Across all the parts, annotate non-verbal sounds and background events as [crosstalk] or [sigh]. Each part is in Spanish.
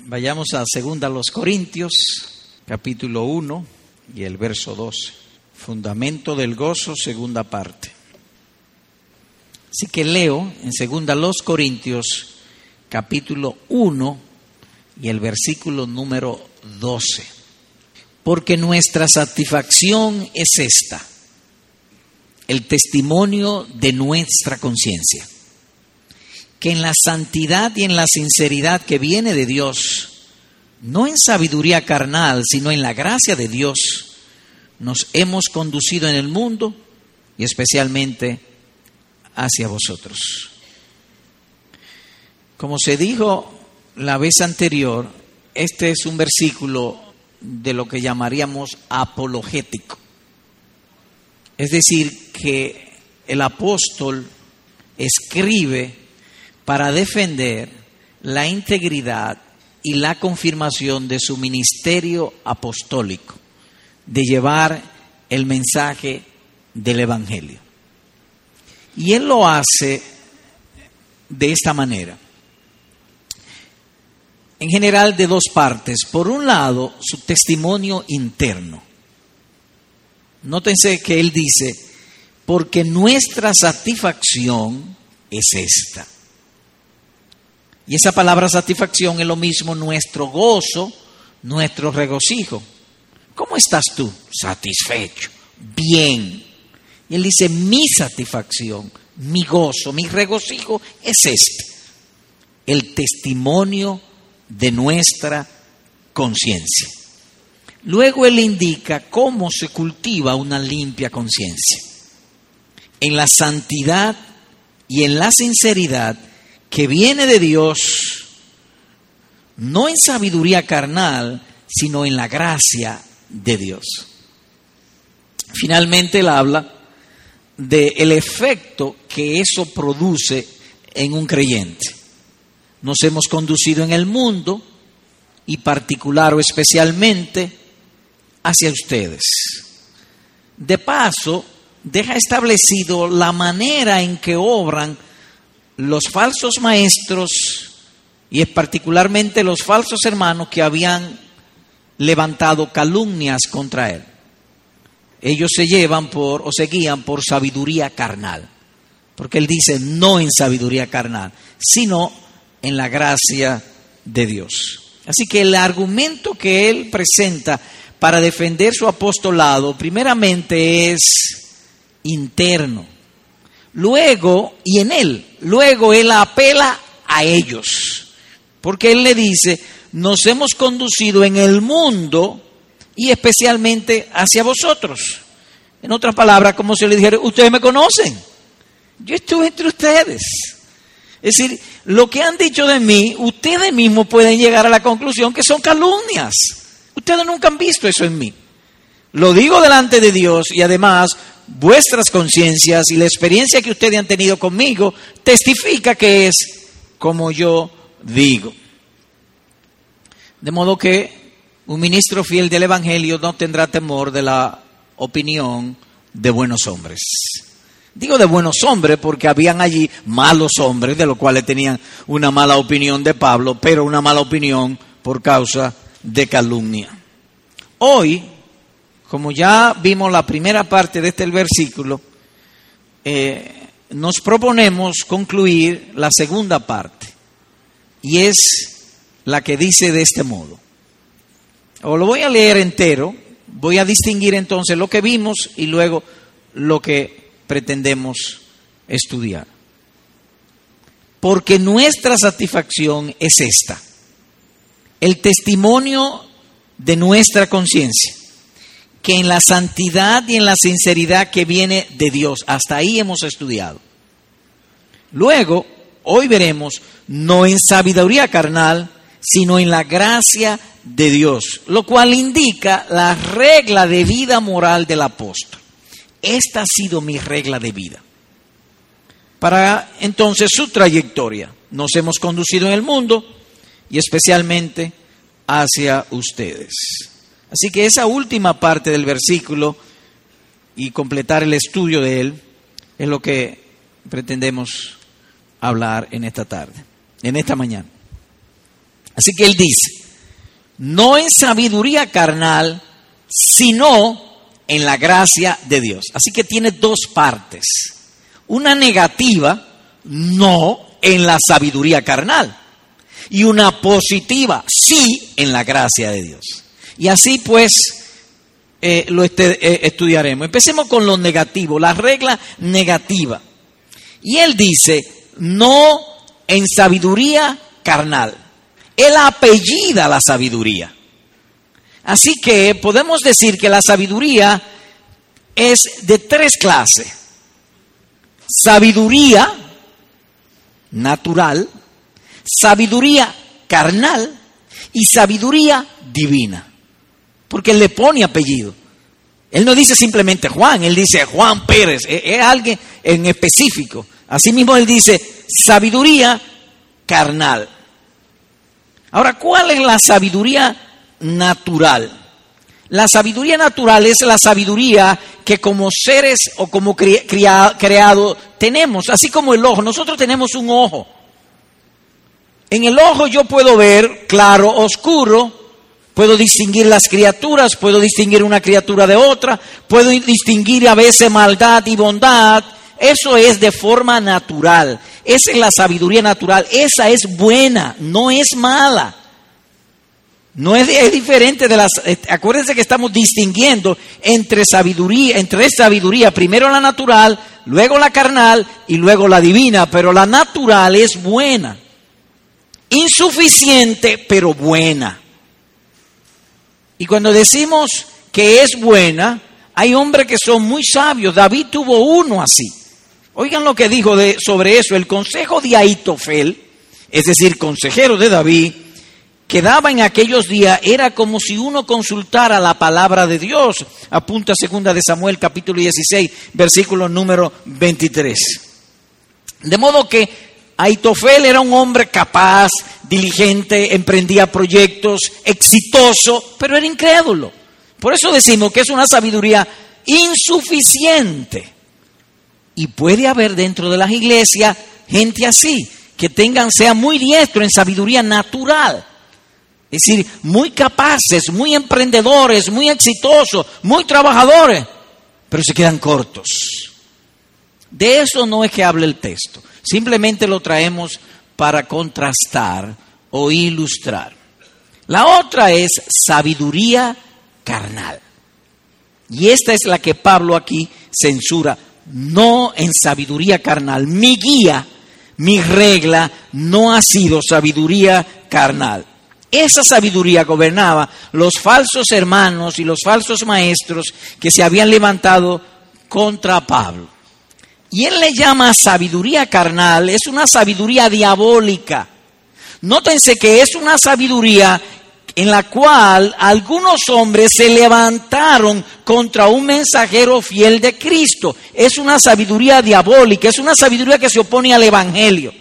Vayamos a segunda los Corintios, capítulo 1 y el verso 12. Fundamento del gozo, segunda parte. Así que leo en segunda los Corintios, capítulo 1 y el versículo número 12. Porque nuestra satisfacción es esta, el testimonio de nuestra conciencia que en la santidad y en la sinceridad que viene de Dios, no en sabiduría carnal, sino en la gracia de Dios, nos hemos conducido en el mundo y especialmente hacia vosotros. Como se dijo la vez anterior, este es un versículo de lo que llamaríamos apologético. Es decir, que el apóstol escribe para defender la integridad y la confirmación de su ministerio apostólico, de llevar el mensaje del Evangelio. Y él lo hace de esta manera. En general de dos partes. Por un lado, su testimonio interno. Nótense que él dice, porque nuestra satisfacción es esta y esa palabra satisfacción es lo mismo nuestro gozo, nuestro regocijo. ¿Cómo estás tú? Satisfecho, bien. Y él dice, mi satisfacción, mi gozo, mi regocijo es este, el testimonio de nuestra conciencia. Luego él indica cómo se cultiva una limpia conciencia. En la santidad y en la sinceridad que viene de Dios, no en sabiduría carnal, sino en la gracia de Dios. Finalmente él habla del efecto que eso produce en un creyente. Nos hemos conducido en el mundo y particular o especialmente hacia ustedes. De paso, deja establecido la manera en que obran los falsos maestros y particularmente los falsos hermanos que habían levantado calumnias contra él. Ellos se llevan por o se guían por sabiduría carnal, porque él dice no en sabiduría carnal, sino en la gracia de Dios. Así que el argumento que él presenta para defender su apostolado primeramente es interno Luego, y en él, luego él apela a ellos, porque él le dice, nos hemos conducido en el mundo y especialmente hacia vosotros. En otras palabras, como se le dijera, ustedes me conocen, yo estuve entre ustedes. Es decir, lo que han dicho de mí, ustedes mismos pueden llegar a la conclusión que son calumnias. Ustedes nunca han visto eso en mí. Lo digo delante de Dios y además vuestras conciencias y la experiencia que ustedes han tenido conmigo testifica que es como yo digo. De modo que un ministro fiel del Evangelio no tendrá temor de la opinión de buenos hombres. Digo de buenos hombres porque habían allí malos hombres, de los cuales tenían una mala opinión de Pablo, pero una mala opinión por causa de calumnia. Hoy como ya vimos la primera parte de este versículo, eh, nos proponemos concluir la segunda parte, y es la que dice de este modo. O lo voy a leer entero, voy a distinguir entonces lo que vimos y luego lo que pretendemos estudiar. Porque nuestra satisfacción es esta, el testimonio de nuestra conciencia que en la santidad y en la sinceridad que viene de Dios. Hasta ahí hemos estudiado. Luego, hoy veremos, no en sabiduría carnal, sino en la gracia de Dios, lo cual indica la regla de vida moral del apóstol. Esta ha sido mi regla de vida. Para entonces su trayectoria, nos hemos conducido en el mundo y especialmente hacia ustedes. Así que esa última parte del versículo y completar el estudio de él es lo que pretendemos hablar en esta tarde, en esta mañana. Así que él dice, no en sabiduría carnal, sino en la gracia de Dios. Así que tiene dos partes. Una negativa, no en la sabiduría carnal. Y una positiva, sí en la gracia de Dios. Y así pues eh, lo este, eh, estudiaremos. Empecemos con lo negativo, la regla negativa. Y él dice, no en sabiduría carnal. Él apellida la sabiduría. Así que podemos decir que la sabiduría es de tres clases. Sabiduría natural, sabiduría carnal y sabiduría divina. Porque él le pone apellido. Él no dice simplemente Juan, él dice Juan Pérez, es, alguien en específico. Asimismo él dice sabiduría carnal. Ahora, ¿cuál es la sabiduría natural? La sabiduría natural es la sabiduría que como seres o como creado tenemos, así como el ojo. Nosotros tenemos un ojo. En el ojo yo puedo ver claro, oscuro, puedo distinguir las criaturas, puedo distinguir una criatura de otra, puedo distinguir a veces maldad y bondad. Eso es de forma natural. Esa es la sabiduría natural. Esa es buena, no es mala. No es, diferente de las. Eh, acuérdense que estamos distinguiendo entre sabiduría, entre sabiduría, primero la natural, luego la carnal y luego la divina. Pero la natural es buena. Insuficiente, pero buena. Y cuando decimos que es buena, hay hombres que son muy sabios. David tuvo uno así. Oigan lo que dijo de, sobre eso. El consejo de Aitofel, es decir, consejero de David, que daba en aquellos días era como si uno consultara la palabra de Dios. Apunta segunda de Samuel capítulo 16, versículo número 23. De modo que Aitofel era un hombre capaz, diligente, emprendía proyectos, exitoso, pero era incrédulo. Por eso decimos que es una sabiduría insuficiente. Y puede haber dentro de las iglesias gente así, que tengan, sea muy diestro en sabiduría natural. Es decir, muy capaces, muy emprendedores, muy exitosos, muy trabajadores, pero se quedan cortos. De eso no es que hable el texto, simplemente lo traemos para contrastar o ilustrar. La otra es sabiduría carnal. Y esta es la que Pablo aquí censura no en sabiduría carnal. Mi guía, mi regla, no ha sido sabiduría carnal. Esa sabiduría gobernaba los falsos hermanos y los falsos maestros que se habían levantado contra Pablo. Y él le llama sabiduría carnal, es una sabiduría diabólica. Nótense que es una sabiduría en la cual algunos hombres se levantaron contra un mensajero fiel de Cristo. Es una sabiduría diabólica, es una sabiduría que se opone al Evangelio.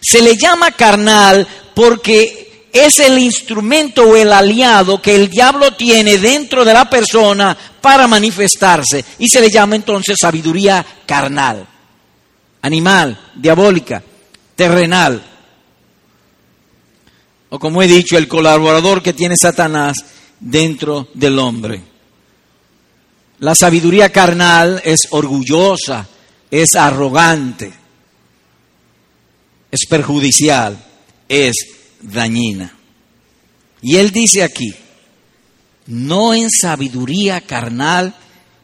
Se le llama carnal porque es el instrumento o el aliado que el diablo tiene dentro de la persona para manifestarse. Y se le llama entonces sabiduría carnal, animal, diabólica, terrenal o como he dicho, el colaborador que tiene Satanás dentro del hombre. La sabiduría carnal es orgullosa, es arrogante, es perjudicial, es dañina. Y él dice aquí, no en sabiduría carnal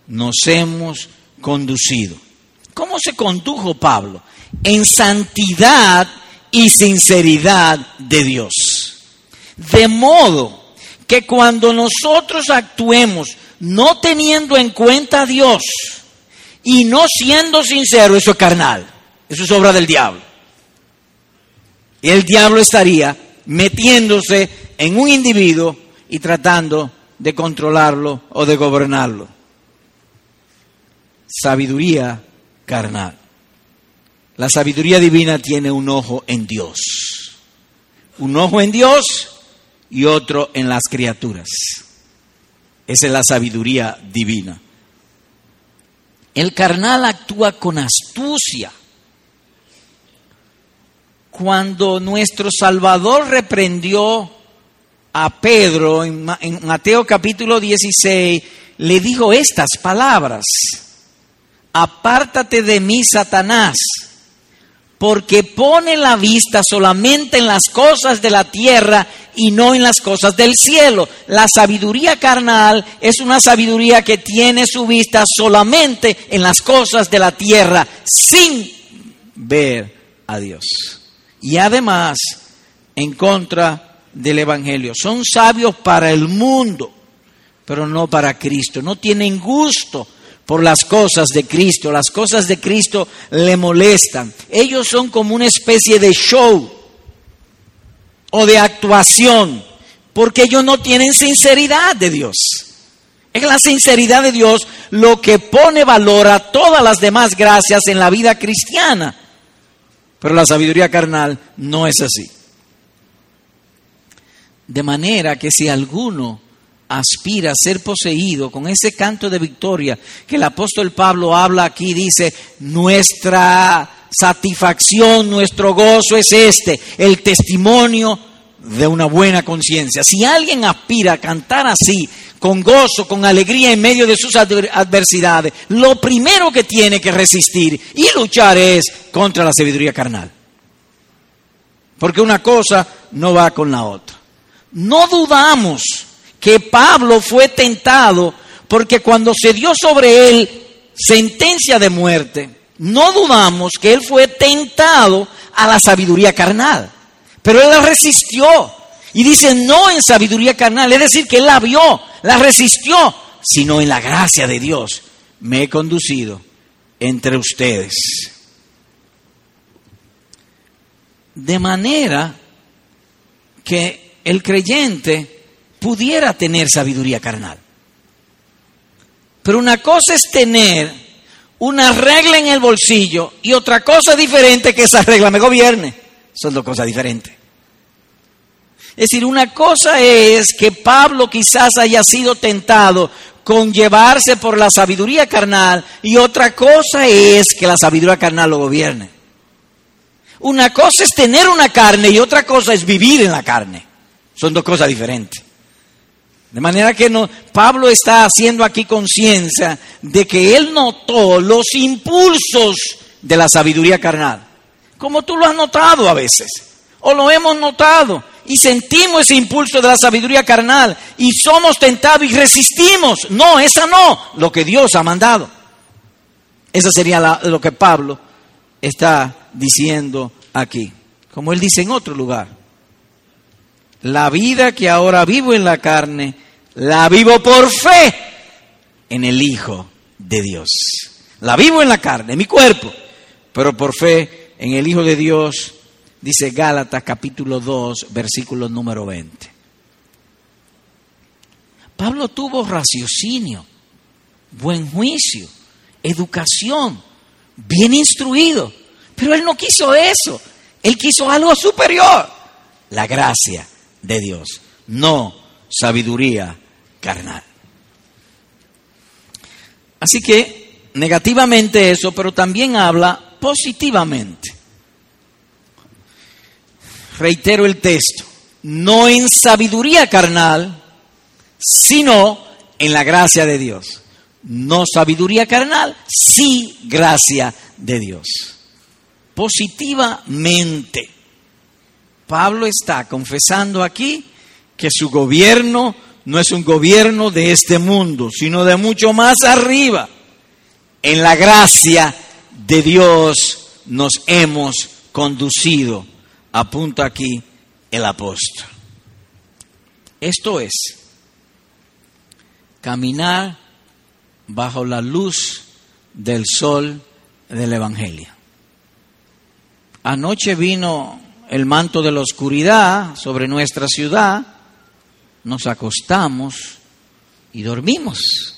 nos hemos conducido. ¿Cómo se condujo Pablo? En santidad y sinceridad de Dios. De modo que cuando nosotros actuemos no teniendo en cuenta a Dios y no siendo sincero, eso es carnal, eso es obra del diablo. Y el diablo estaría metiéndose en un individuo y tratando de controlarlo o de gobernarlo. Sabiduría carnal. La sabiduría divina tiene un ojo en Dios. Un ojo en Dios y otro en las criaturas. Esa es la sabiduría divina. El carnal actúa con astucia. Cuando nuestro Salvador reprendió a Pedro en Mateo capítulo 16, le dijo estas palabras, apártate de mí, Satanás, porque pone la vista solamente en las cosas de la tierra y no en las cosas del cielo. La sabiduría carnal es una sabiduría que tiene su vista solamente en las cosas de la tierra, sin ver a Dios. Y además, en contra del Evangelio. Son sabios para el mundo, pero no para Cristo. No tienen gusto por las cosas de Cristo. Las cosas de Cristo le molestan. Ellos son como una especie de show o de actuación, porque ellos no tienen sinceridad de Dios. Es la sinceridad de Dios lo que pone valor a todas las demás gracias en la vida cristiana. Pero la sabiduría carnal no es así. De manera que si alguno aspira a ser poseído con ese canto de victoria que el apóstol Pablo habla aquí, dice, nuestra satisfacción, nuestro gozo es este, el testimonio de una buena conciencia. Si alguien aspira a cantar así, con gozo, con alegría en medio de sus adversidades, lo primero que tiene que resistir y luchar es contra la sabiduría carnal. Porque una cosa no va con la otra. No dudamos que Pablo fue tentado porque cuando se dio sobre él sentencia de muerte, no dudamos que él fue tentado a la sabiduría carnal. Pero él resistió. Y dice, no en sabiduría carnal, es decir, que la vio, la resistió, sino en la gracia de Dios. Me he conducido entre ustedes. De manera que el creyente pudiera tener sabiduría carnal. Pero una cosa es tener una regla en el bolsillo y otra cosa diferente que esa regla me gobierne. Son dos cosas diferentes. Es decir, una cosa es que Pablo quizás haya sido tentado con llevarse por la sabiduría carnal y otra cosa es que la sabiduría carnal lo gobierne. Una cosa es tener una carne y otra cosa es vivir en la carne. Son dos cosas diferentes. De manera que no, Pablo está haciendo aquí conciencia de que él notó los impulsos de la sabiduría carnal, como tú lo has notado a veces, o lo hemos notado, y sentimos ese impulso de la sabiduría carnal, y somos tentados y resistimos. No, esa no, lo que Dios ha mandado. Eso sería lo que Pablo está diciendo aquí, como él dice en otro lugar. La vida que ahora vivo en la carne, la vivo por fe en el Hijo de Dios. La vivo en la carne, en mi cuerpo, pero por fe en el Hijo de Dios, dice Gálatas capítulo 2, versículo número 20. Pablo tuvo raciocinio, buen juicio, educación, bien instruido, pero él no quiso eso, él quiso algo superior, la gracia de Dios, no sabiduría carnal. Así que negativamente eso, pero también habla positivamente. Reitero el texto, no en sabiduría carnal, sino en la gracia de Dios. No sabiduría carnal, sí gracia de Dios. Positivamente. Pablo está confesando aquí que su gobierno no es un gobierno de este mundo, sino de mucho más arriba. En la gracia de Dios nos hemos conducido, apunta aquí el apóstol. Esto es caminar bajo la luz del sol del Evangelio. Anoche vino el manto de la oscuridad sobre nuestra ciudad, nos acostamos y dormimos.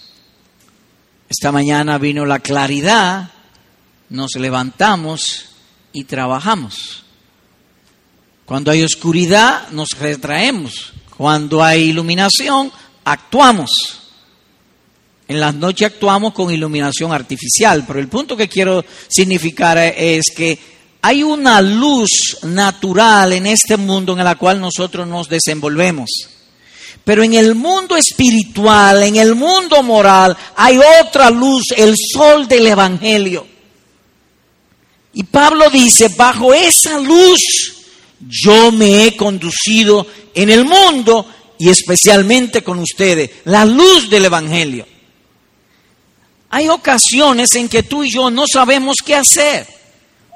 Esta mañana vino la claridad, nos levantamos y trabajamos. Cuando hay oscuridad, nos retraemos. Cuando hay iluminación, actuamos. En las noches actuamos con iluminación artificial, pero el punto que quiero significar es que Hay una luz natural en este mundo en la cual nosotros nos desenvolvemos. Pero en el mundo espiritual, en el mundo moral, hay otra luz, el sol del Evangelio. Y Pablo dice, bajo esa luz yo me he conducido en el mundo y especialmente con ustedes, la luz del Evangelio. Hay ocasiones en que tú y yo no sabemos qué hacer.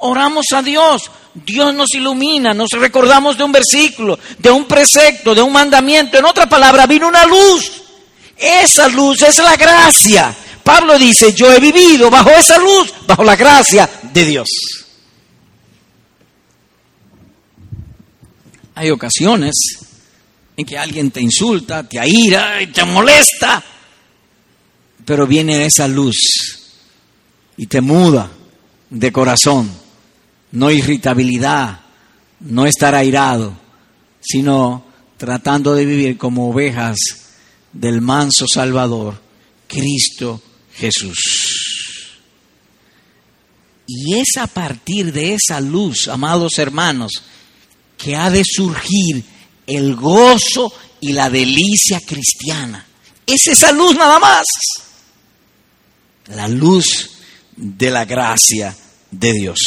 Oramos a Dios, Dios nos ilumina, nos recordamos de un versículo, de un precepto, de un mandamiento. En otra palabra, vino una luz. Esa luz es la gracia. Pablo dice, yo he vivido bajo esa luz, bajo la gracia de Dios. Hay ocasiones en que alguien te insulta, te aira y te molesta, pero viene esa luz y te muda de corazón, no irritabilidad, no estar airado, sino tratando de vivir como ovejas del manso Salvador, Cristo Jesús. Y es a partir de esa luz, amados hermanos, que ha de surgir el gozo y la delicia cristiana. Es esa luz nada más. La luz de la gracia de Dios.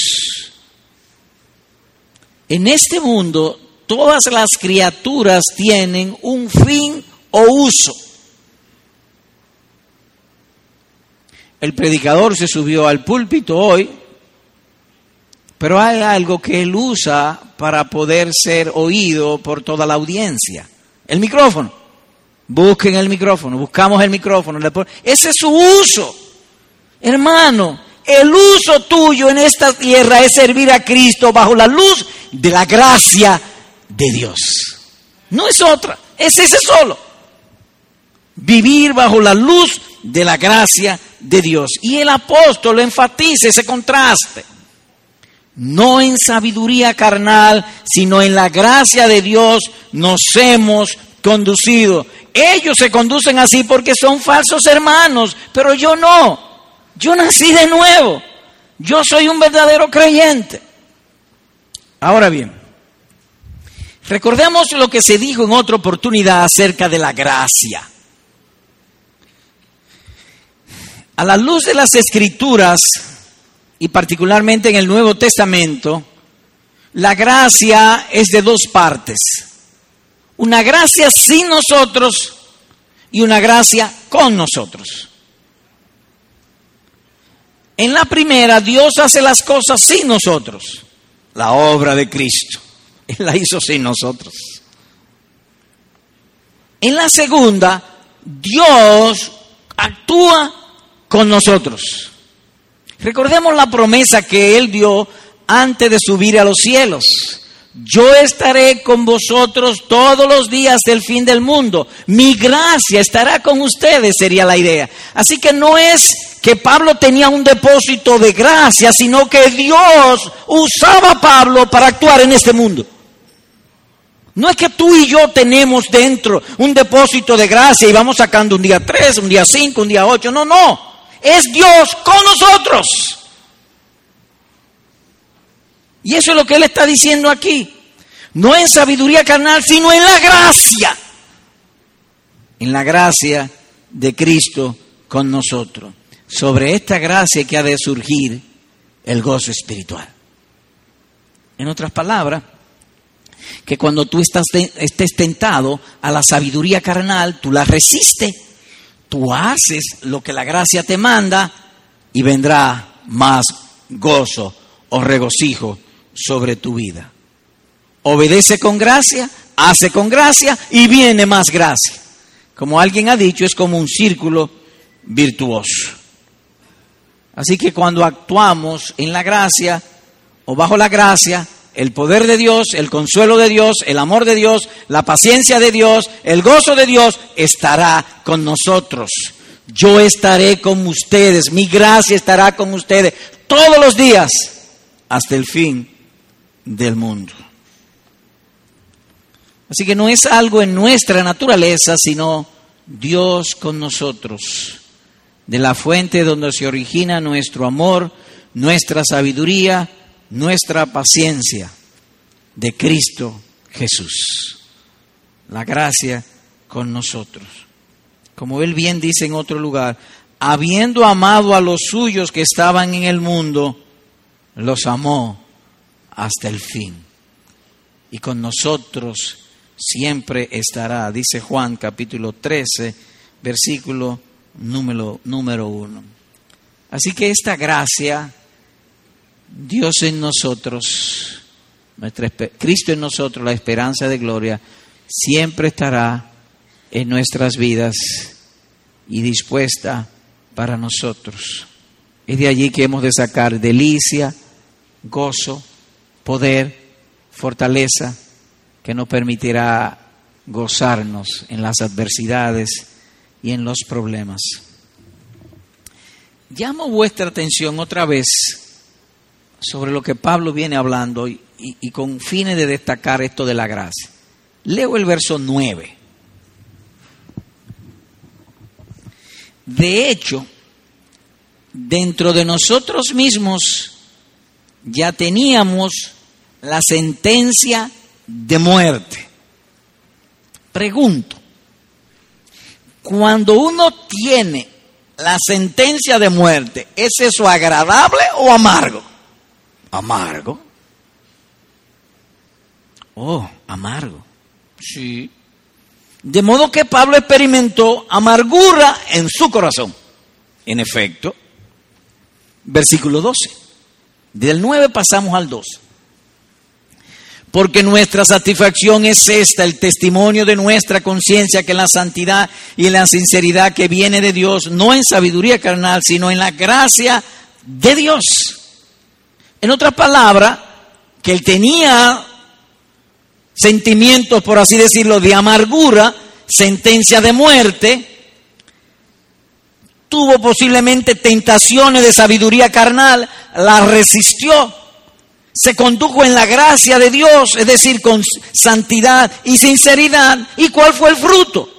En este mundo todas las criaturas tienen un fin o uso. El predicador se subió al púlpito hoy, pero hay algo que él usa para poder ser oído por toda la audiencia. El micrófono. Busquen el micrófono, buscamos el micrófono. Ese es su uso. Hermano, el uso tuyo en esta tierra es servir a Cristo bajo la luz de la gracia de Dios. No es otra, es ese solo. Vivir bajo la luz de la gracia de Dios. Y el apóstol enfatiza ese contraste no en sabiduría carnal, sino en la gracia de Dios nos hemos conducido. Ellos se conducen así porque son falsos hermanos, pero yo no. Yo nací de nuevo. Yo soy un verdadero creyente. Ahora bien, recordemos lo que se dijo en otra oportunidad acerca de la gracia. A la luz de las escrituras, y particularmente en el Nuevo Testamento, la gracia es de dos partes. Una gracia sin nosotros y una gracia con nosotros. En la primera, Dios hace las cosas sin nosotros. La obra de Cristo. [laughs] Él la hizo sin nosotros. En la segunda, Dios actúa con nosotros. Recordemos la promesa que Él dio antes de subir a los cielos. Yo estaré con vosotros todos los días del fin del mundo. Mi gracia estará con ustedes, sería la idea. Así que no es que Pablo tenía un depósito de gracia, sino que Dios usaba a Pablo para actuar en este mundo. No es que tú y yo tenemos dentro un depósito de gracia y vamos sacando un día tres, un día cinco, un día ocho. No, no. Es Dios con nosotros. Y eso es lo que Él está diciendo aquí. No en sabiduría carnal, sino en la gracia. En la gracia de Cristo con nosotros. Sobre esta gracia que ha de surgir el gozo espiritual. En otras palabras, que cuando tú estás estés tentado a la sabiduría carnal, tú la resistes tú haces lo que la gracia te manda y vendrá más gozo o regocijo sobre tu vida. Obedece con gracia, hace con gracia y viene más gracia. Como alguien ha dicho, es como un círculo virtuoso. Así que cuando actuamos en la gracia o bajo la gracia, el poder de Dios, el consuelo de Dios, el amor de Dios, la paciencia de Dios, el gozo de Dios estará con nosotros. Yo estaré con ustedes, mi gracia estará con ustedes todos los días hasta el fin del mundo. Así que no es algo en nuestra naturaleza, sino Dios con nosotros, de la fuente donde se origina nuestro amor, nuestra sabiduría, nuestra paciencia de Cristo Jesús. La gracia con nosotros. Como él bien dice en otro lugar, habiendo amado a los suyos que estaban en el mundo, los amó hasta el fin. Y con nosotros siempre estará, dice Juan capítulo 13, versículo número, número 1. Así que esta gracia, Dios en nosotros, Cristo en nosotros, la esperanza de gloria, siempre estará en nuestras vidas y dispuesta para nosotros. Es de allí que hemos de sacar delicia, gozo, poder, fortaleza, que nos permitirá gozarnos en las adversidades y en los problemas. Llamo vuestra atención otra vez sobre lo que Pablo viene hablando y, con fines de destacar esto de la gracia. Leo el verso 9. De hecho, dentro de nosotros mismos ya teníamos la sentencia de muerte. Pregunto, cuando uno tiene la sentencia de muerte, ¿es eso agradable o amargo? Amargo. Oh, amargo. Sí. De modo que Pablo experimentó amargura en su corazón. En efecto, versículo 12. Del 9 pasamos al 12. Porque nuestra satisfacción es esta, el testimonio de nuestra conciencia, que la santidad y la sinceridad que viene de Dios, no en sabiduría carnal, sino en la gracia de Dios. En otras palabras, que él tenía sentimientos, por así decirlo, de amargura, sentencia de muerte, tuvo posiblemente tentaciones de sabiduría carnal, la resistió, se condujo en la gracia de Dios, es decir, con santidad y sinceridad. ¿Y cuál fue el fruto?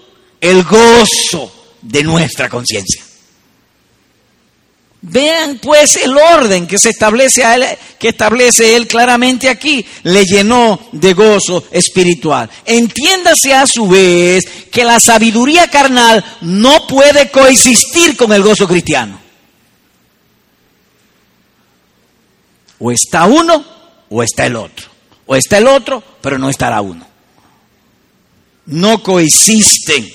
El gozo de nuestra conciencia. Vean pues el orden que se establece a él, que establece él claramente aquí, le llenó de gozo espiritual. Entiéndase a su vez que la sabiduría carnal no puede coexistir con el gozo cristiano. O está uno o está el otro. O está el otro, pero no estará uno. No coexisten.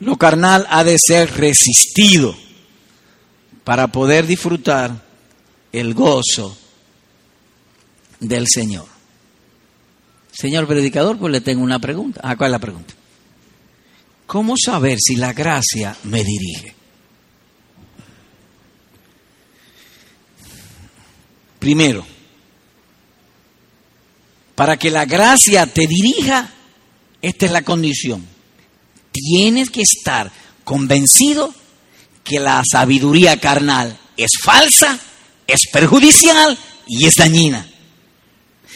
Lo carnal ha de ser resistido para poder disfrutar el gozo del Señor. Señor predicador, pues le tengo una pregunta. Ah, ¿cuál es la pregunta? ¿Cómo saber si la gracia me dirige? Primero, para que la gracia te dirija, esta es la condición. Tienes que estar convencido que la sabiduría carnal es falsa, es perjudicial y es dañina.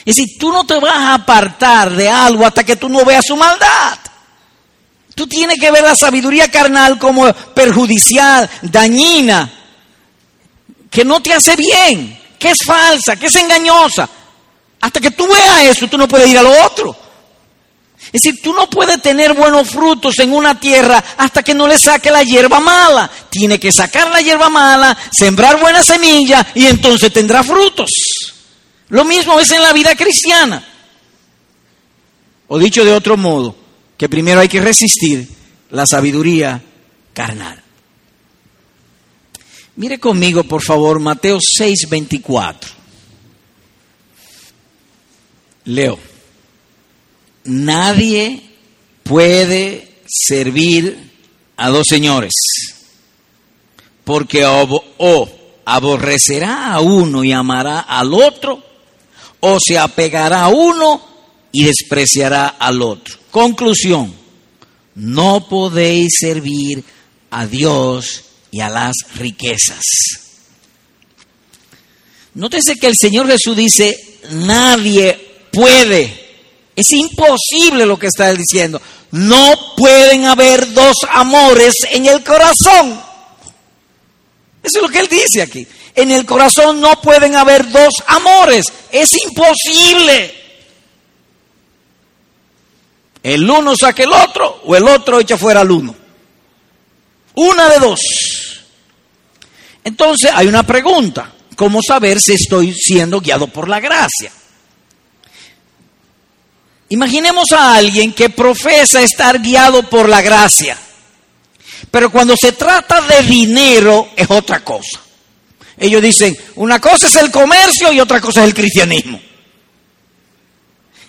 Es decir, tú no te vas a apartar de algo hasta que tú no veas su maldad. Tú tienes que ver la sabiduría carnal como perjudicial, dañina, que no te hace bien, que es falsa, que es engañosa. Hasta que tú veas eso, tú no puedes ir a lo otro. Es decir, tú no puedes tener buenos frutos en una tierra hasta que no le saque la hierba mala. Tiene que sacar la hierba mala, sembrar buena semilla y entonces tendrá frutos. Lo mismo es en la vida cristiana. O dicho de otro modo, que primero hay que resistir la sabiduría carnal. Mire conmigo, por favor, Mateo 6, 24. Leo nadie puede servir a dos señores, porque o, aborrecerá a uno y amará al otro, o se apegará a uno y despreciará al otro. Conclusión, no podéis servir a Dios y a las riquezas. Nótese que el Señor Jesús dice, nadie puede es imposible lo que está diciendo. No pueden haber dos amores en el corazón. Eso es lo que él dice aquí. En el corazón no pueden haber dos amores. Es imposible. El uno saca el otro o el otro echa fuera al uno. Una de dos. Entonces hay una pregunta. ¿Cómo saber si estoy siendo guiado por la gracia? Imaginemos a alguien que profesa estar guiado por la gracia, pero cuando se trata de dinero es otra cosa. Ellos dicen, una cosa es el comercio y otra cosa es el cristianismo.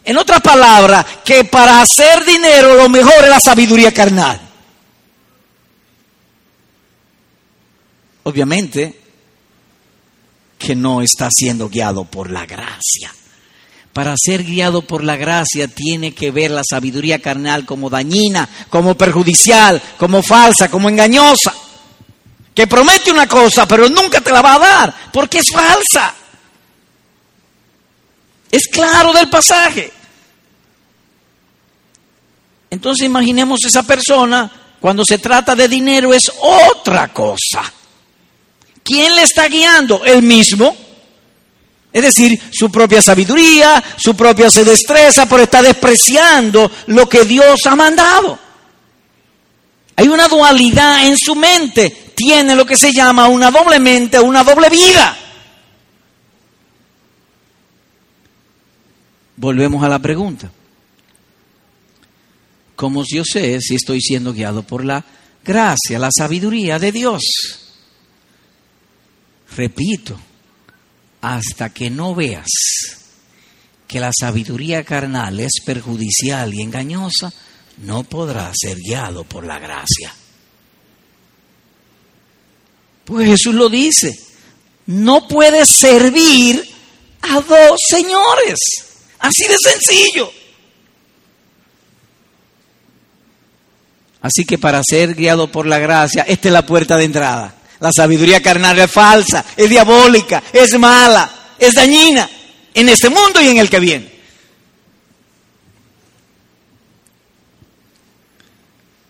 En otras palabras, que para hacer dinero lo mejor es la sabiduría carnal. Obviamente que no está siendo guiado por la gracia. Para ser guiado por la gracia tiene que ver la sabiduría carnal como dañina, como perjudicial, como falsa, como engañosa. Que promete una cosa pero nunca te la va a dar porque es falsa. Es claro del pasaje. Entonces imaginemos esa persona, cuando se trata de dinero es otra cosa. ¿Quién le está guiando? Él mismo. Es decir, su propia sabiduría, su propia destreza por estar despreciando lo que Dios ha mandado. Hay una dualidad en su mente. Tiene lo que se llama una doble mente, una doble vida. Volvemos a la pregunta. ¿Cómo yo sé si estoy siendo guiado por la gracia, la sabiduría de Dios? Repito, hasta que no veas que la sabiduría carnal es perjudicial y engañosa, no podrás ser guiado por la gracia. Pues Jesús lo dice, no puedes servir a dos señores. Así de sencillo. Así que para ser guiado por la gracia, esta es la puerta de entrada. La sabiduría carnal es falsa, es diabólica, es mala, es dañina en este mundo y en el que viene.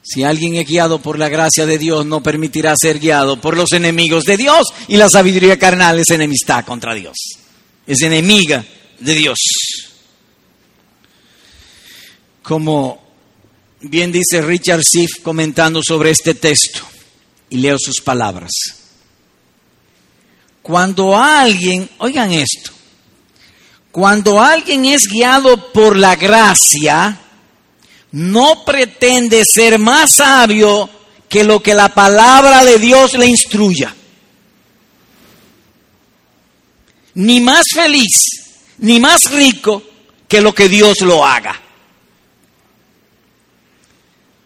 Si alguien es guiado por la gracia de Dios, no permitirá ser guiado por los enemigos de Dios y la sabiduría carnal es enemistad contra Dios. Es enemiga de Dios. Como bien dice Richard Siff comentando sobre este texto, y leo sus palabras. Cuando alguien, oigan esto, cuando alguien es guiado por la gracia, no pretende ser más sabio que lo que la palabra de Dios le instruya. Ni más feliz, ni más rico que lo que Dios lo haga.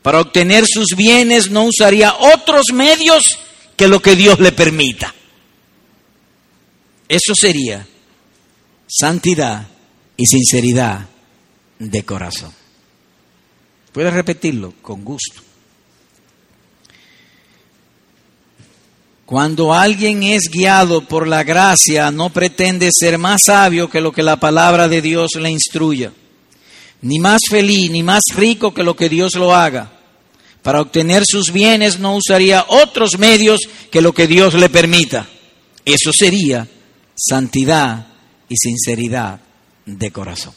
Para obtener sus bienes no usaría otros medios que lo que Dios le permita. Eso sería santidad y sinceridad de corazón. Puedes repetirlo con gusto. Cuando alguien es guiado por la gracia, no pretende ser más sabio que lo que la palabra de Dios le instruya, ni más feliz, ni más rico que lo que Dios lo haga. Para obtener sus bienes no usaría otros medios que lo que Dios le permita. Eso sería santidad y sinceridad de corazón.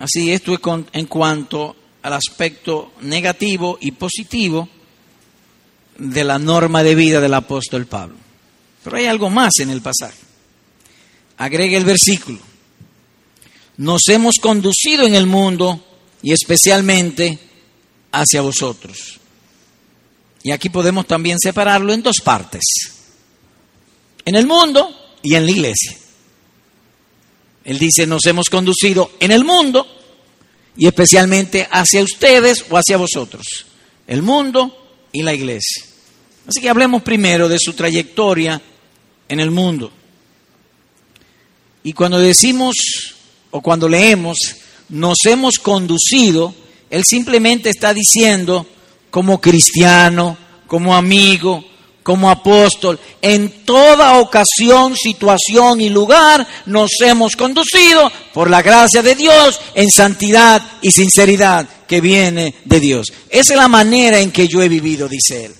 Así, esto es en cuanto al aspecto negativo y positivo de la norma de vida del apóstol Pablo. Pero hay algo más en el pasaje. Agrega el versículo. Nos hemos conducido en el mundo y especialmente hacia vosotros. Y aquí podemos también separarlo en dos partes, en el mundo y en la iglesia. Él dice, nos hemos conducido en el mundo y especialmente hacia ustedes o hacia vosotros, el mundo y la iglesia. Así que hablemos primero de su trayectoria en el mundo. Y cuando decimos o cuando leemos nos hemos conducido, él simplemente está diciendo como cristiano, como amigo, como apóstol, en toda ocasión, situación y lugar nos hemos conducido por la gracia de Dios en santidad y sinceridad que viene de Dios. Esa es la manera en que yo he vivido, dice él.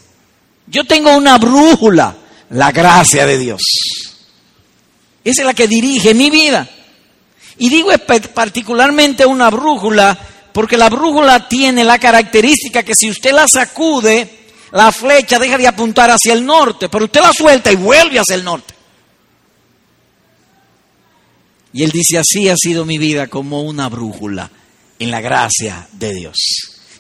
Yo tengo una brújula, la gracia de Dios. Esa es la que dirige mi vida. Y digo particularmente una brújula porque la brújula tiene la característica que si usted la sacude, la flecha deja de apuntar hacia el norte, pero usted la suelta y vuelve hacia el norte. Y él dice, así ha sido mi vida como una brújula en la gracia de Dios,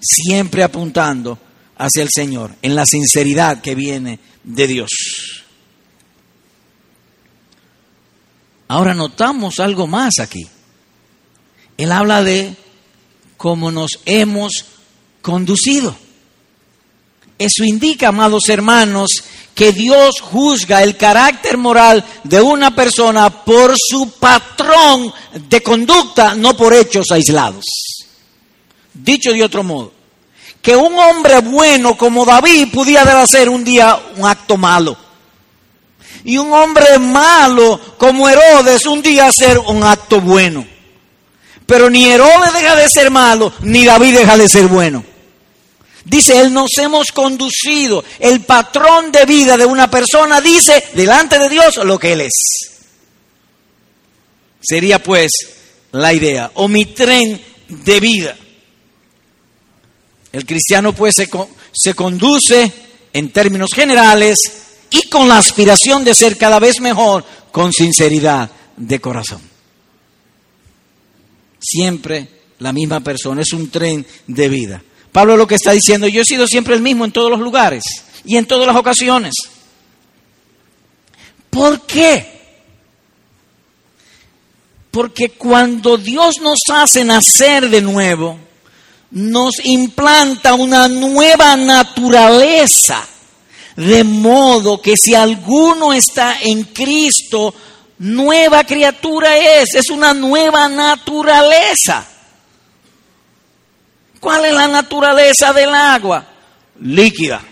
siempre apuntando hacia el Señor, en la sinceridad que viene de Dios. Ahora notamos algo más aquí. Él habla de cómo nos hemos conducido. Eso indica, amados hermanos, que Dios juzga el carácter moral de una persona por su patrón de conducta, no por hechos aislados. Dicho de otro modo, que un hombre bueno como David pudiera hacer un día un acto malo. Y un hombre malo como Herodes un día hacer un acto bueno. Pero ni Herodes deja de ser malo, ni David deja de ser bueno. Dice, Él nos hemos conducido. El patrón de vida de una persona dice delante de Dios lo que Él es. Sería pues la idea, o mi tren de vida. El cristiano pues se, se conduce en términos generales y con la aspiración de ser cada vez mejor, con sinceridad de corazón. Siempre la misma persona, es un tren de vida. Pablo lo que está diciendo, yo he sido siempre el mismo en todos los lugares y en todas las ocasiones. ¿Por qué? Porque cuando Dios nos hace nacer de nuevo, nos implanta una nueva naturaleza, de modo que si alguno está en Cristo, nueva criatura es, es una nueva naturaleza. ¿Cuál es la naturaleza del agua? Líquida.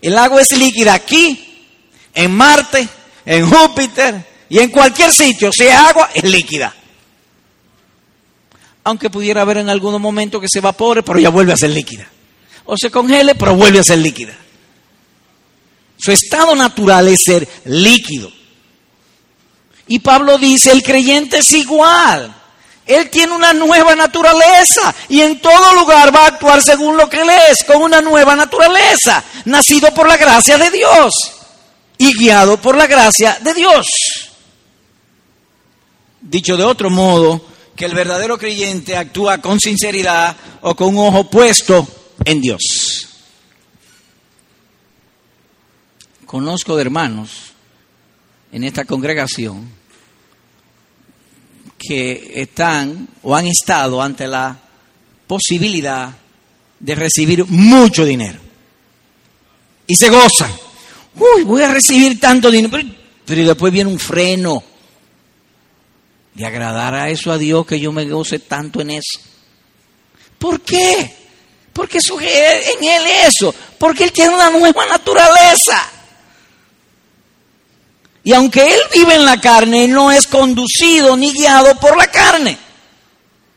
El agua es líquida aquí, en Marte, en Júpiter y en cualquier sitio. Si es agua, es líquida. Aunque pudiera haber en algún momento que se evapore, pero ya vuelve a ser líquida. O se congele, pero vuelve a ser líquida. Su estado natural es ser líquido. Y Pablo dice, el creyente es igual. Él tiene una nueva naturaleza y en todo lugar va a actuar según lo que Él es, con una nueva naturaleza, nacido por la gracia de Dios y guiado por la gracia de Dios. Dicho de otro modo, que el verdadero creyente actúa con sinceridad o con un ojo puesto en Dios. Conozco de hermanos en esta congregación que están o han estado ante la posibilidad de recibir mucho dinero. Y se gozan. Uy, voy a recibir tanto dinero. Pero, después viene un freno de agradar a eso a Dios que yo me goce tanto en eso. ¿Por qué? Porque en Él eso. Porque Él tiene una nueva naturaleza. Y aunque Él vive en la carne, no es conducido ni guiado por la carne.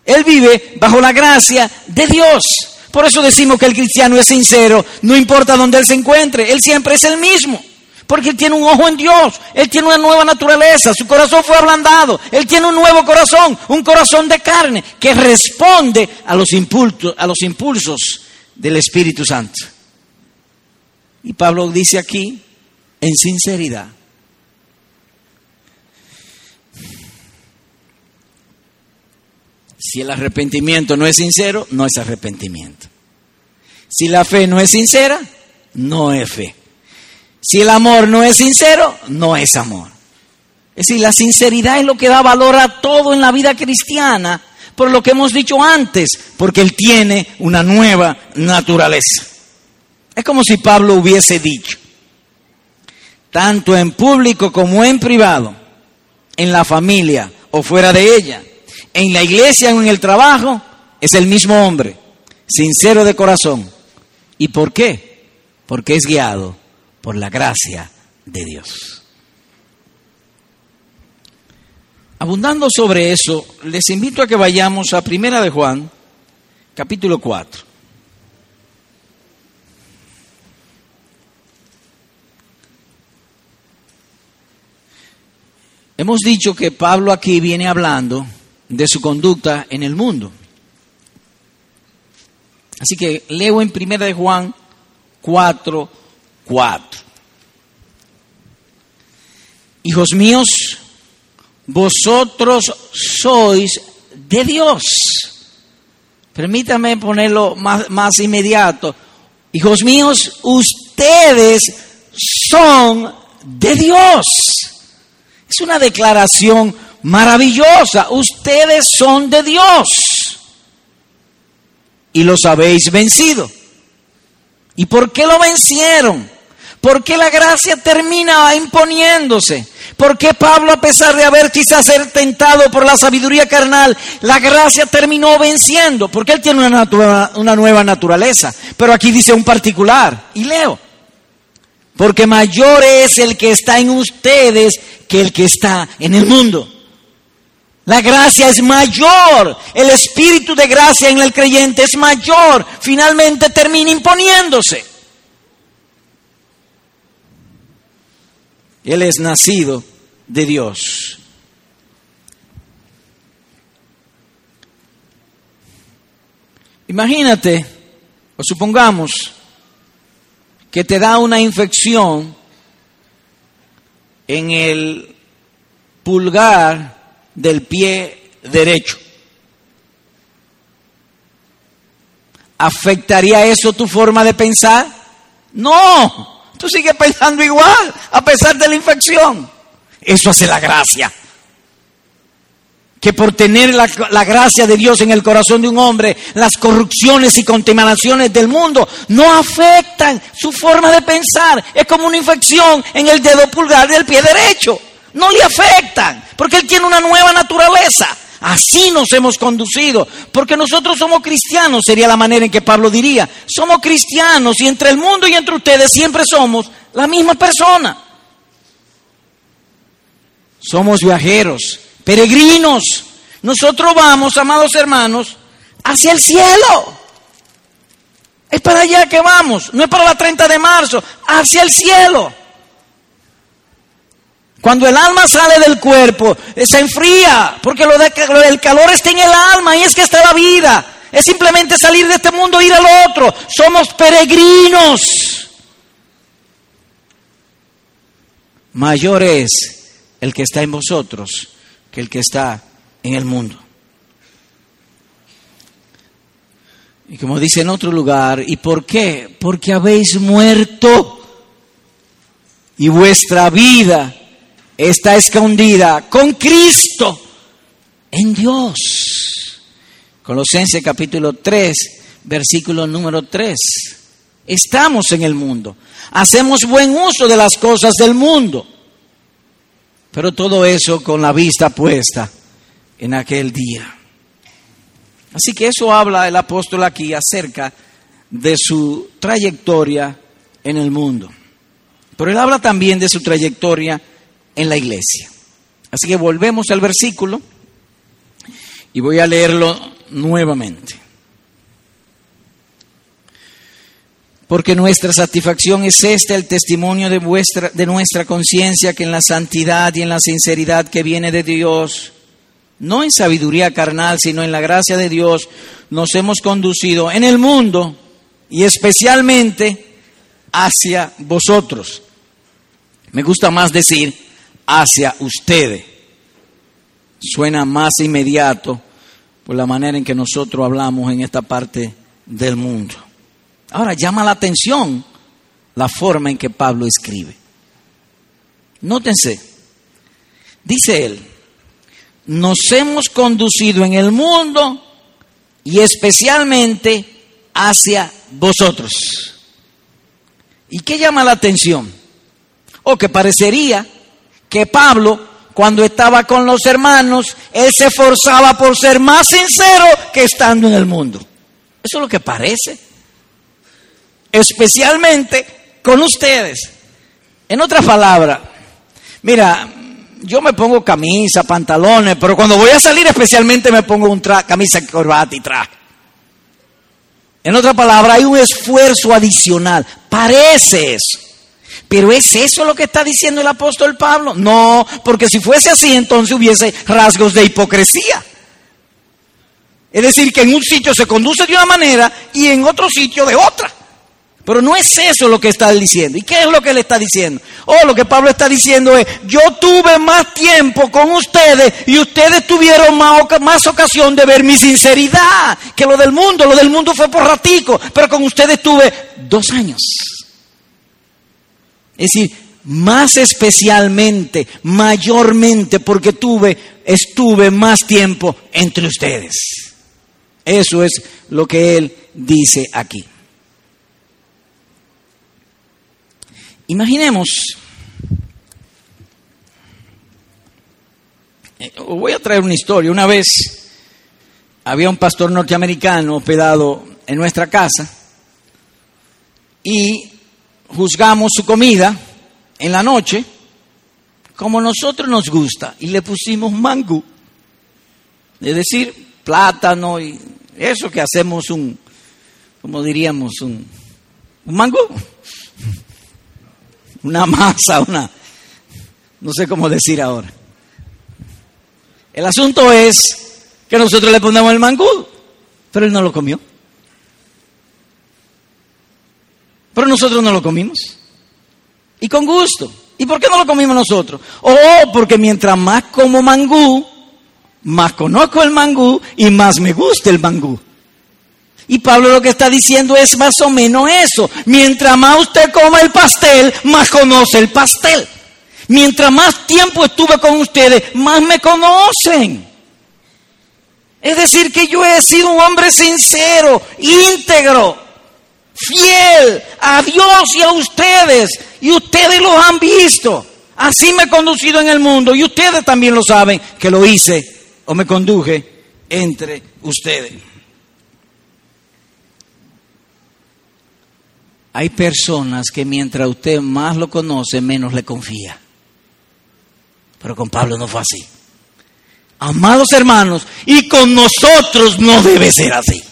Él vive bajo la gracia de Dios. Por eso decimos que el cristiano es sincero, no importa dónde Él se encuentre, Él siempre es el mismo. Porque Él tiene un ojo en Dios, Él tiene una nueva naturaleza, su corazón fue ablandado, Él tiene un nuevo corazón, un corazón de carne que responde a los impulsos, a los impulsos del Espíritu Santo. Y Pablo dice aquí, en sinceridad, Si el arrepentimiento no es sincero, no es arrepentimiento. Si la fe no es sincera, no es fe. Si el amor no es sincero, no es amor. Es decir, la sinceridad es lo que da valor a todo en la vida cristiana, por lo que hemos dicho antes, porque Él tiene una nueva naturaleza. Es como si Pablo hubiese dicho, tanto en público como en privado, en la familia o fuera de ella, en la iglesia o en el trabajo, es el mismo hombre, sincero de corazón. ¿Y por qué? Porque es guiado por la gracia de Dios. Abundando sobre eso, les invito a que vayamos a Primera de Juan, capítulo 4. Hemos dicho que Pablo aquí viene hablando de su conducta en el mundo. Así que leo en 1 de Juan 4, 4. Hijos míos, vosotros sois de Dios. Permítame ponerlo más, más inmediato. Hijos míos, ustedes son de Dios. Es una declaración maravillosa. Ustedes son de Dios. Y los habéis vencido. ¿Y por qué lo vencieron? Porque la gracia termina imponiéndose. ¿Por qué Pablo, a pesar de haber quizás ser tentado por la sabiduría carnal, la gracia terminó venciendo? Porque él tiene una, una nueva naturaleza. Pero aquí dice un particular, y leo. Porque mayor es el que está en ustedes que el que está en el mundo. La gracia es mayor, el espíritu de gracia en el creyente es mayor, finalmente termina imponiéndose. Él es nacido de Dios. Imagínate, o supongamos, que te da una infección en el pulgar del pie derecho. ¿Afectaría eso tu forma de pensar? No, tú sigues pensando igual a pesar de la infección. Eso hace la gracia que por tener la, gracia de Dios en el corazón de un hombre, las corrupciones y contaminaciones del mundo no afectan su forma de pensar. Es como una infección en el dedo pulgar del pie derecho. No le afectan, porque él tiene una nueva naturaleza. Así nos hemos conducido, porque nosotros somos cristianos, sería la manera en que Pablo diría. Somos cristianos y entre el mundo y entre ustedes siempre somos la misma persona. Somos viajeros peregrinos. Nosotros vamos, amados hermanos, hacia el cielo. Es para allá que vamos, no es para la 30 de marzo, hacia el cielo. Cuando el alma sale del cuerpo, eh, se enfría, porque el calor está en el alma y es que está la vida. Es simplemente salir de este mundo e ir al otro. Somos peregrinos. Mayor es el que está en vosotros que el que está en el mundo. Y como dice en otro lugar, ¿y por qué? Porque habéis muerto y vuestra vida está escondida con Cristo en Dios. Colosenses capítulo 3, versículo número 3. Estamos en el mundo, hacemos buen uso de las cosas del mundo pero todo eso con la vista puesta en aquel día. Así que eso habla el apóstol aquí acerca de su trayectoria en el mundo. Pero él habla también de su trayectoria en la iglesia. Así que volvemos al versículo y voy a leerlo nuevamente. porque nuestra satisfacción es este, el testimonio de, vuestra, de nuestra conciencia, que en la santidad y en la sinceridad que viene de Dios, no en sabiduría carnal, sino en la gracia de Dios, nos hemos conducido en el mundo y especialmente hacia vosotros. Me gusta más decir hacia ustedes. Suena más inmediato por la manera en que nosotros hablamos en esta parte del mundo. Ahora llama la atención la forma en que Pablo escribe. Nótense, dice él, nos hemos conducido en el mundo y especialmente hacia vosotros. ¿Y qué llama la atención? O que parecería que Pablo, cuando estaba con los hermanos, él se esforzaba por ser más sincero que estando en el mundo. Eso es lo que parece especialmente con ustedes. En otras palabras, mira, yo me pongo camisa, pantalones, pero cuando voy a salir especialmente me pongo un camisa, corbata y traje. En otras palabras, hay un esfuerzo adicional. Parece eso. Pero ¿es eso lo que está diciendo el apóstol Pablo? No, porque si fuese así entonces hubiese rasgos de hipocresía. Es decir, que en un sitio se conduce de una manera y en otro sitio de otra. Pero no es eso lo que está diciendo. ¿Y qué es lo que él está diciendo? Oh, lo que Pablo está diciendo es, yo tuve más tiempo con ustedes y ustedes tuvieron más, más ocasión de ver mi sinceridad que lo del mundo. Lo del mundo fue por ratico, pero con ustedes tuve dos años. Es decir, más especialmente, mayormente, porque tuve, estuve más tiempo entre ustedes. Eso es lo que él dice aquí. Imaginemos, eh, voy a traer una historia. Una vez había un pastor norteamericano hospedado en nuestra casa y juzgamos su comida en la noche como nosotros nos gusta y le pusimos mangú. Es decir, plátano y eso que hacemos un, como diríamos, un, un mango, [laughs] una masa, una, no sé cómo decir ahora. El asunto es que nosotros le ponemos el mangú, pero él no lo comió. Pero nosotros no lo comimos. Y con gusto. ¿Y por qué no lo comimos nosotros? Oh, porque mientras más como mangú, más conozco el mangú y más me gusta el mangú. Y Pablo lo que está diciendo es más o menos eso. Mientras más usted coma el pastel, más conoce el pastel. Mientras más tiempo estuve con ustedes, más me conocen. Es decir, que yo he sido un hombre sincero, íntegro, fiel a Dios y a ustedes. Y ustedes lo han visto. Así me he conducido en el mundo. Y ustedes también lo saben que lo hice o me conduje entre ustedes. Hay personas que mientras usted más lo conoce, menos le confía. Pero con Pablo no fue así. Amados hermanos, y con nosotros no debe ser así.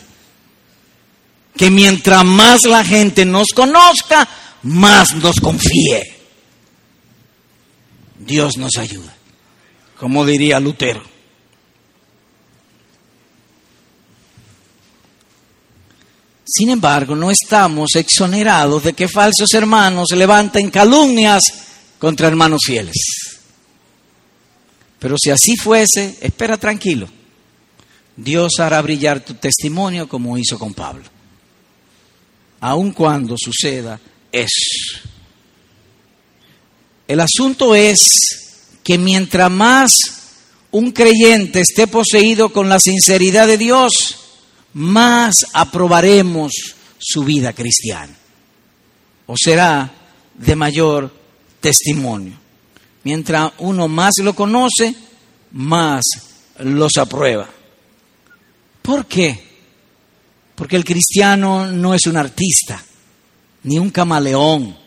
Que mientras más la gente nos conozca, más nos confíe. Dios nos ayuda. Como diría Lutero. Sin embargo, no estamos exonerados de que falsos hermanos levanten calumnias contra hermanos fieles. Pero si así fuese, espera tranquilo. Dios hará brillar tu testimonio como hizo con Pablo. Aun cuando suceda eso. El asunto es que mientras más un creyente esté poseído con la sinceridad de Dios, más aprobaremos su vida cristiana. O será de mayor testimonio. Mientras uno más lo conoce, más los aprueba. ¿Por qué? Porque el cristiano no es un artista, ni un camaleón,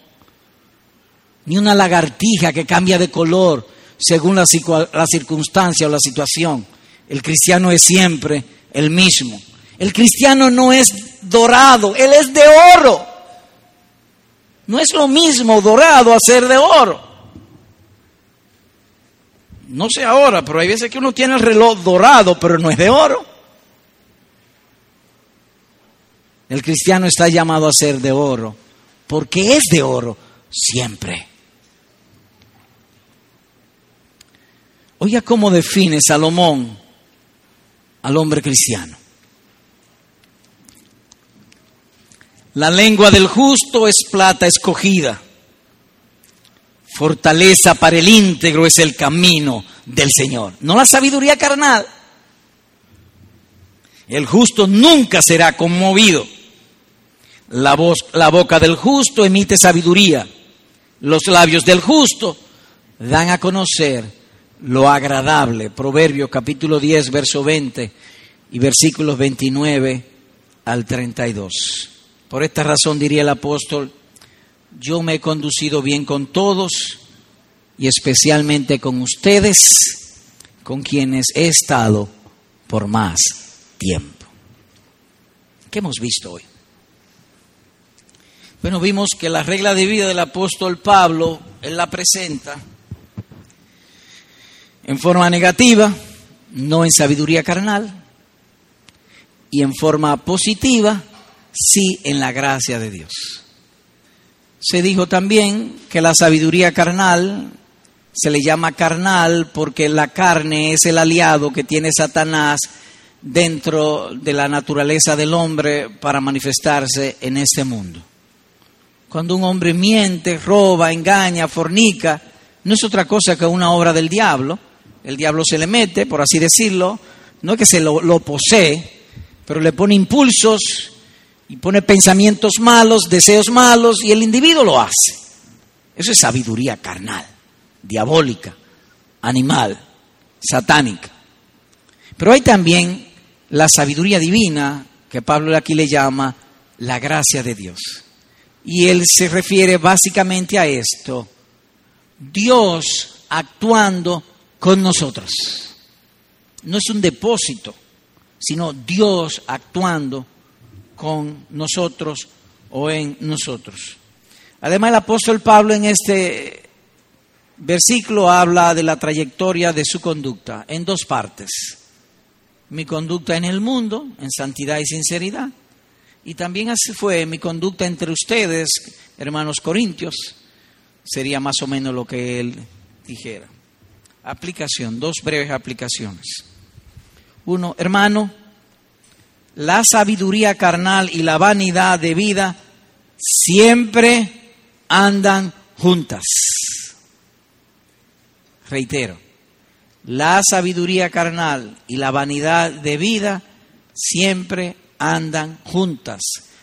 ni una lagartija que cambia de color según la, circunstancia o la situación. El cristiano es siempre el mismo. El cristiano no es dorado, él es de oro. No es lo mismo dorado a ser de oro. No sé ahora, pero hay veces que uno tiene el reloj dorado, pero no es de oro. El cristiano está llamado a ser de oro, porque es de oro siempre. Oiga cómo define Salomón al hombre cristiano. La lengua del justo es plata escogida. Fortaleza para el íntegro es el camino del Señor. No la sabiduría carnal. El justo nunca será conmovido. La, voz, la boca del justo emite sabiduría. Los labios del justo dan a conocer lo agradable. Proverbio capítulo 10, verso 20 y versículos 29 al 32. Por esta razón diría el apóstol, yo me he conducido bien con todos y especialmente con ustedes, con quienes he estado por más tiempo. ¿Qué hemos visto hoy? Bueno, vimos que la regla de vida del apóstol Pablo, él la presenta en forma negativa, no en sabiduría carnal, y en forma positiva, sí en la gracia de Dios. Se dijo también que la sabiduría carnal se le llama carnal porque la carne es el aliado que tiene Satanás dentro de la naturaleza del hombre para manifestarse en este mundo. Cuando un hombre miente, roba, engaña, fornica, no es otra cosa que una obra del diablo. El diablo se le mete, por así decirlo, no es que se lo, posee, pero le pone impulsos y pone pensamientos malos, deseos malos, y el individuo lo hace. Eso es sabiduría carnal, diabólica, animal, satánica. Pero hay también la sabiduría divina, que Pablo aquí le llama la gracia de Dios. Y él se refiere básicamente a esto, Dios actuando con nosotros. No es un depósito, sino Dios actuando con nosotros o en nosotros. Además, el apóstol Pablo en este versículo habla de la trayectoria de su conducta en dos partes. Mi conducta en el mundo, en santidad y sinceridad, y también así fue mi conducta entre ustedes, hermanos corintios, sería más o menos lo que él dijera. Aplicación, dos breves aplicaciones. Uno, hermano, la sabiduría carnal y la vanidad de vida siempre andan juntas. Reitero, la sabiduría carnal y la vanidad de vida siempre andan juntas,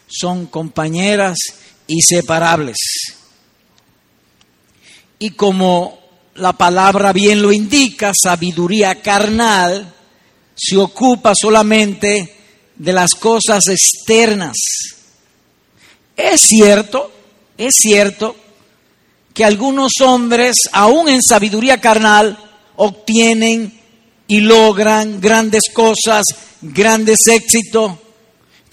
son compañeras inseparables. Y como la palabra bien lo indica, sabiduría carnal se ocupa solamente de las cosas externas. Es cierto, es cierto que algunos hombres, aún en sabiduría carnal, obtienen y logran grandes cosas, grandes éxitos,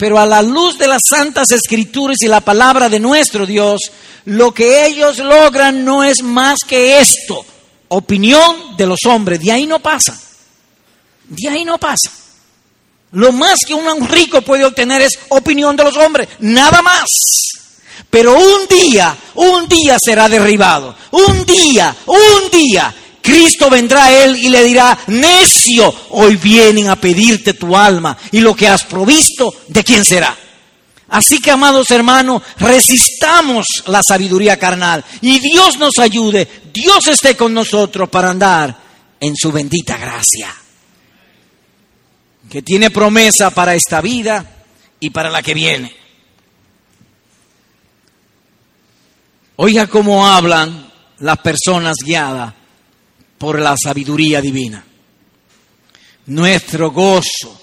pero a la luz de las santas escrituras y la palabra de nuestro Dios, lo que ellos logran no es más que esto, opinión de los hombres, de ahí no pasa, de ahí no pasa. Lo más que un rico puede obtener es opinión de los hombres, nada más. Pero un día, un día será derribado, un día, un día Cristo vendrá a él y le dirá, necio, hoy vienen a pedirte tu alma y lo que has provisto, ¿de quién será? Así que, amados hermanos, resistamos la sabiduría carnal y Dios nos ayude, Dios esté con nosotros para andar en su bendita gracia, que tiene promesa para esta vida y para la que viene. Oiga cómo hablan las personas guiadas por la sabiduría divina. Nuestro gozo,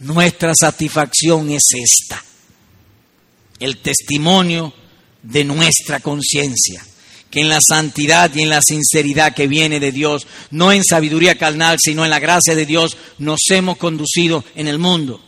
nuestra satisfacción es esta, el testimonio de nuestra conciencia, que en la santidad y en la sinceridad que viene de Dios, no en sabiduría carnal, sino en la gracia de Dios, nos hemos conducido en el mundo.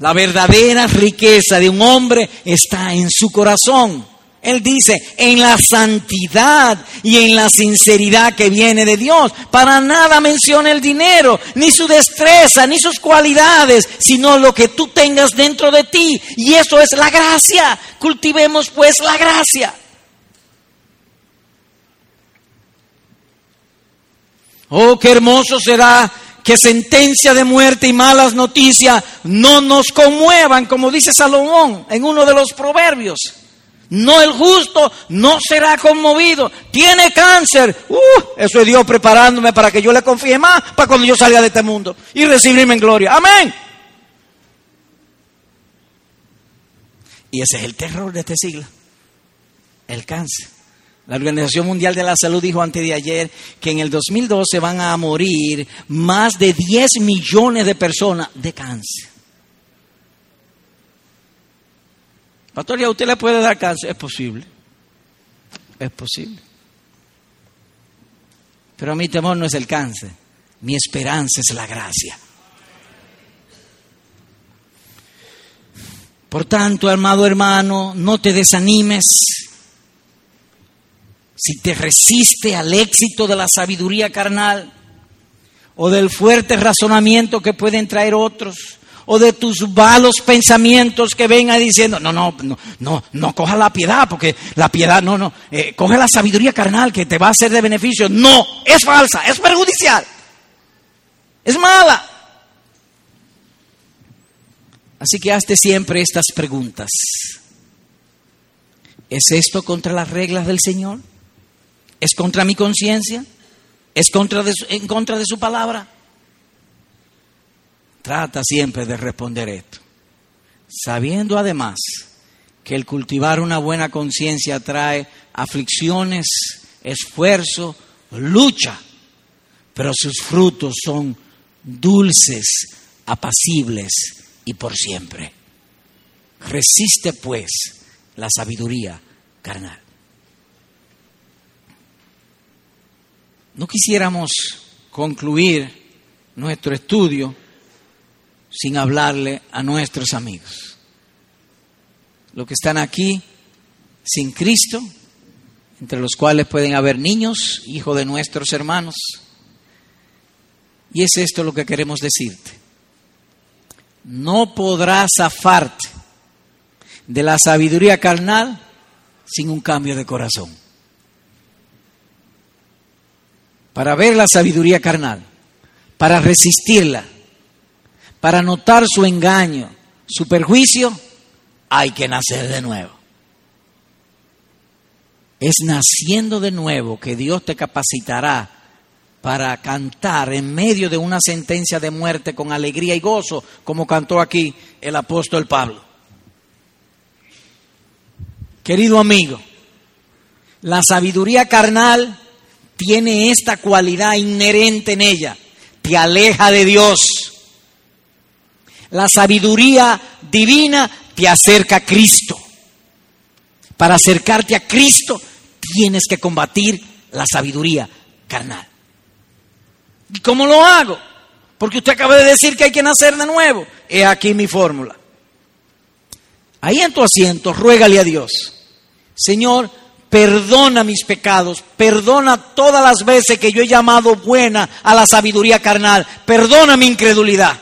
La verdadera riqueza de un hombre está en su corazón. Él dice, en la santidad y en la sinceridad que viene de Dios. Para nada menciona el dinero, ni su destreza, ni sus cualidades, sino lo que tú tengas dentro de ti. Y eso es la gracia. Cultivemos pues la gracia. Oh, qué hermoso será que sentencia de muerte y malas noticias no nos conmuevan, como dice Salomón en uno de los proverbios. No el justo no será conmovido. Tiene cáncer. Uh, eso es Dios preparándome para que yo le confíe más para cuando yo salga de este mundo y recibirme en gloria. Amén. Y ese es el terror de este siglo. El cáncer. La Organización Mundial de la Salud dijo antes de ayer que en el 2012 van a morir más de 10 millones de personas de cáncer. Pastor, ¿y a usted le puede dar cáncer? Es posible. Es posible. Pero mi temor no es el cáncer. Mi esperanza es la gracia. Por tanto, amado hermano, no te desanimes. Si te resiste al éxito de la sabiduría carnal o del fuerte razonamiento que pueden traer otros, o de tus malos pensamientos que vengan diciendo, no, no, no, no, no coja la piedad, porque la piedad, no, no, eh, coge la sabiduría carnal que te va a ser de beneficio. No, es falsa, es perjudicial, es mala. Así que hazte siempre estas preguntas. ¿Es esto contra las reglas del Señor? ¿Es contra mi conciencia? ¿Es contra en contra de su palabra? Trata siempre de responder esto, sabiendo además que el cultivar una buena conciencia trae aflicciones, esfuerzo, lucha, pero sus frutos son dulces, apacibles y por siempre. Resiste pues la sabiduría carnal. No quisiéramos concluir nuestro estudio sin hablarle a nuestros amigos. Los que están aquí sin Cristo, entre los cuales pueden haber niños, hijos de nuestros hermanos. Y es esto lo que queremos decirte. No podrás zafarte de la sabiduría carnal sin un cambio de corazón. Para ver la sabiduría carnal, para resistirla, para notar su engaño, su perjuicio, hay que nacer de nuevo. Es naciendo de nuevo que Dios te capacitará para cantar en medio de una sentencia de muerte con alegría y gozo, como cantó aquí el apóstol Pablo. Querido amigo, la sabiduría carnal tiene esta cualidad inherente en ella, te aleja de Dios la sabiduría divina te acerca a Cristo. Para acercarte a Cristo tienes que combatir la sabiduría carnal. ¿Y cómo lo hago? Porque usted acaba de decir que hay que nacer de nuevo. He aquí mi fórmula. Ahí en tu asiento, ruégale a Dios. Señor, perdona mis pecados, perdona todas las veces que yo he llamado buena a la sabiduría carnal, perdona mi incredulidad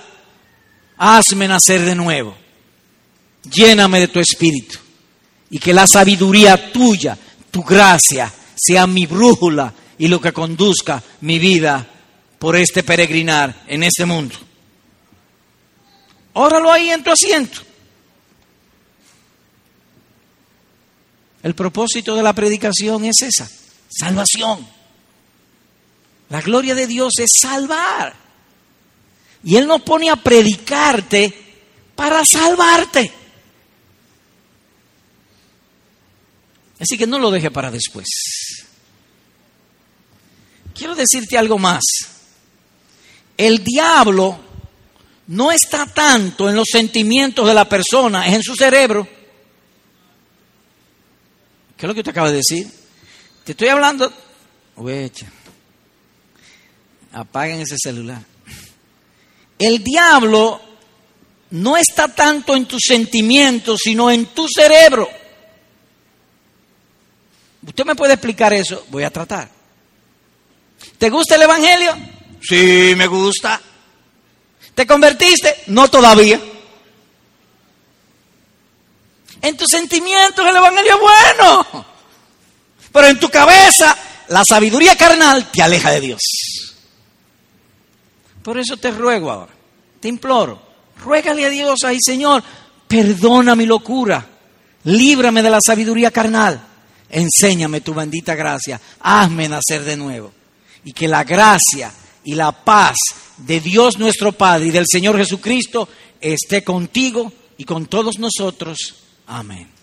hazme nacer de nuevo, lléname de tu espíritu y que la sabiduría tuya, tu gracia, sea mi brújula y lo que conduzca mi vida por este peregrinar en este mundo. Óralo ahí en tu asiento. El propósito de la predicación es esa, salvación. La gloria de Dios es salvar. Y Él no pone a predicarte para salvarte. Así que no lo deje para después. Quiero decirte algo más. El diablo no está tanto en los sentimientos de la persona, es en su cerebro. ¿Qué es lo que usted acaba de decir? Te estoy hablando. apaguen ese celular. El diablo no está tanto en tus sentimientos, sino en tu cerebro. ¿Usted me puede explicar eso? Voy a tratar. ¿Te gusta el Evangelio? Sí, me gusta. ¿Te convertiste? No todavía. En tus sentimientos el Evangelio es bueno. Pero en tu cabeza la sabiduría carnal te aleja de Dios. Por eso te ruego ahora, te imploro, ruégale a Dios ahí, Señor, perdona mi locura, líbrame de la sabiduría carnal, enséñame tu bendita gracia, hazme nacer de nuevo. Y que la gracia y la paz de Dios nuestro Padre y del Señor Jesucristo esté contigo y con todos nosotros. Amén.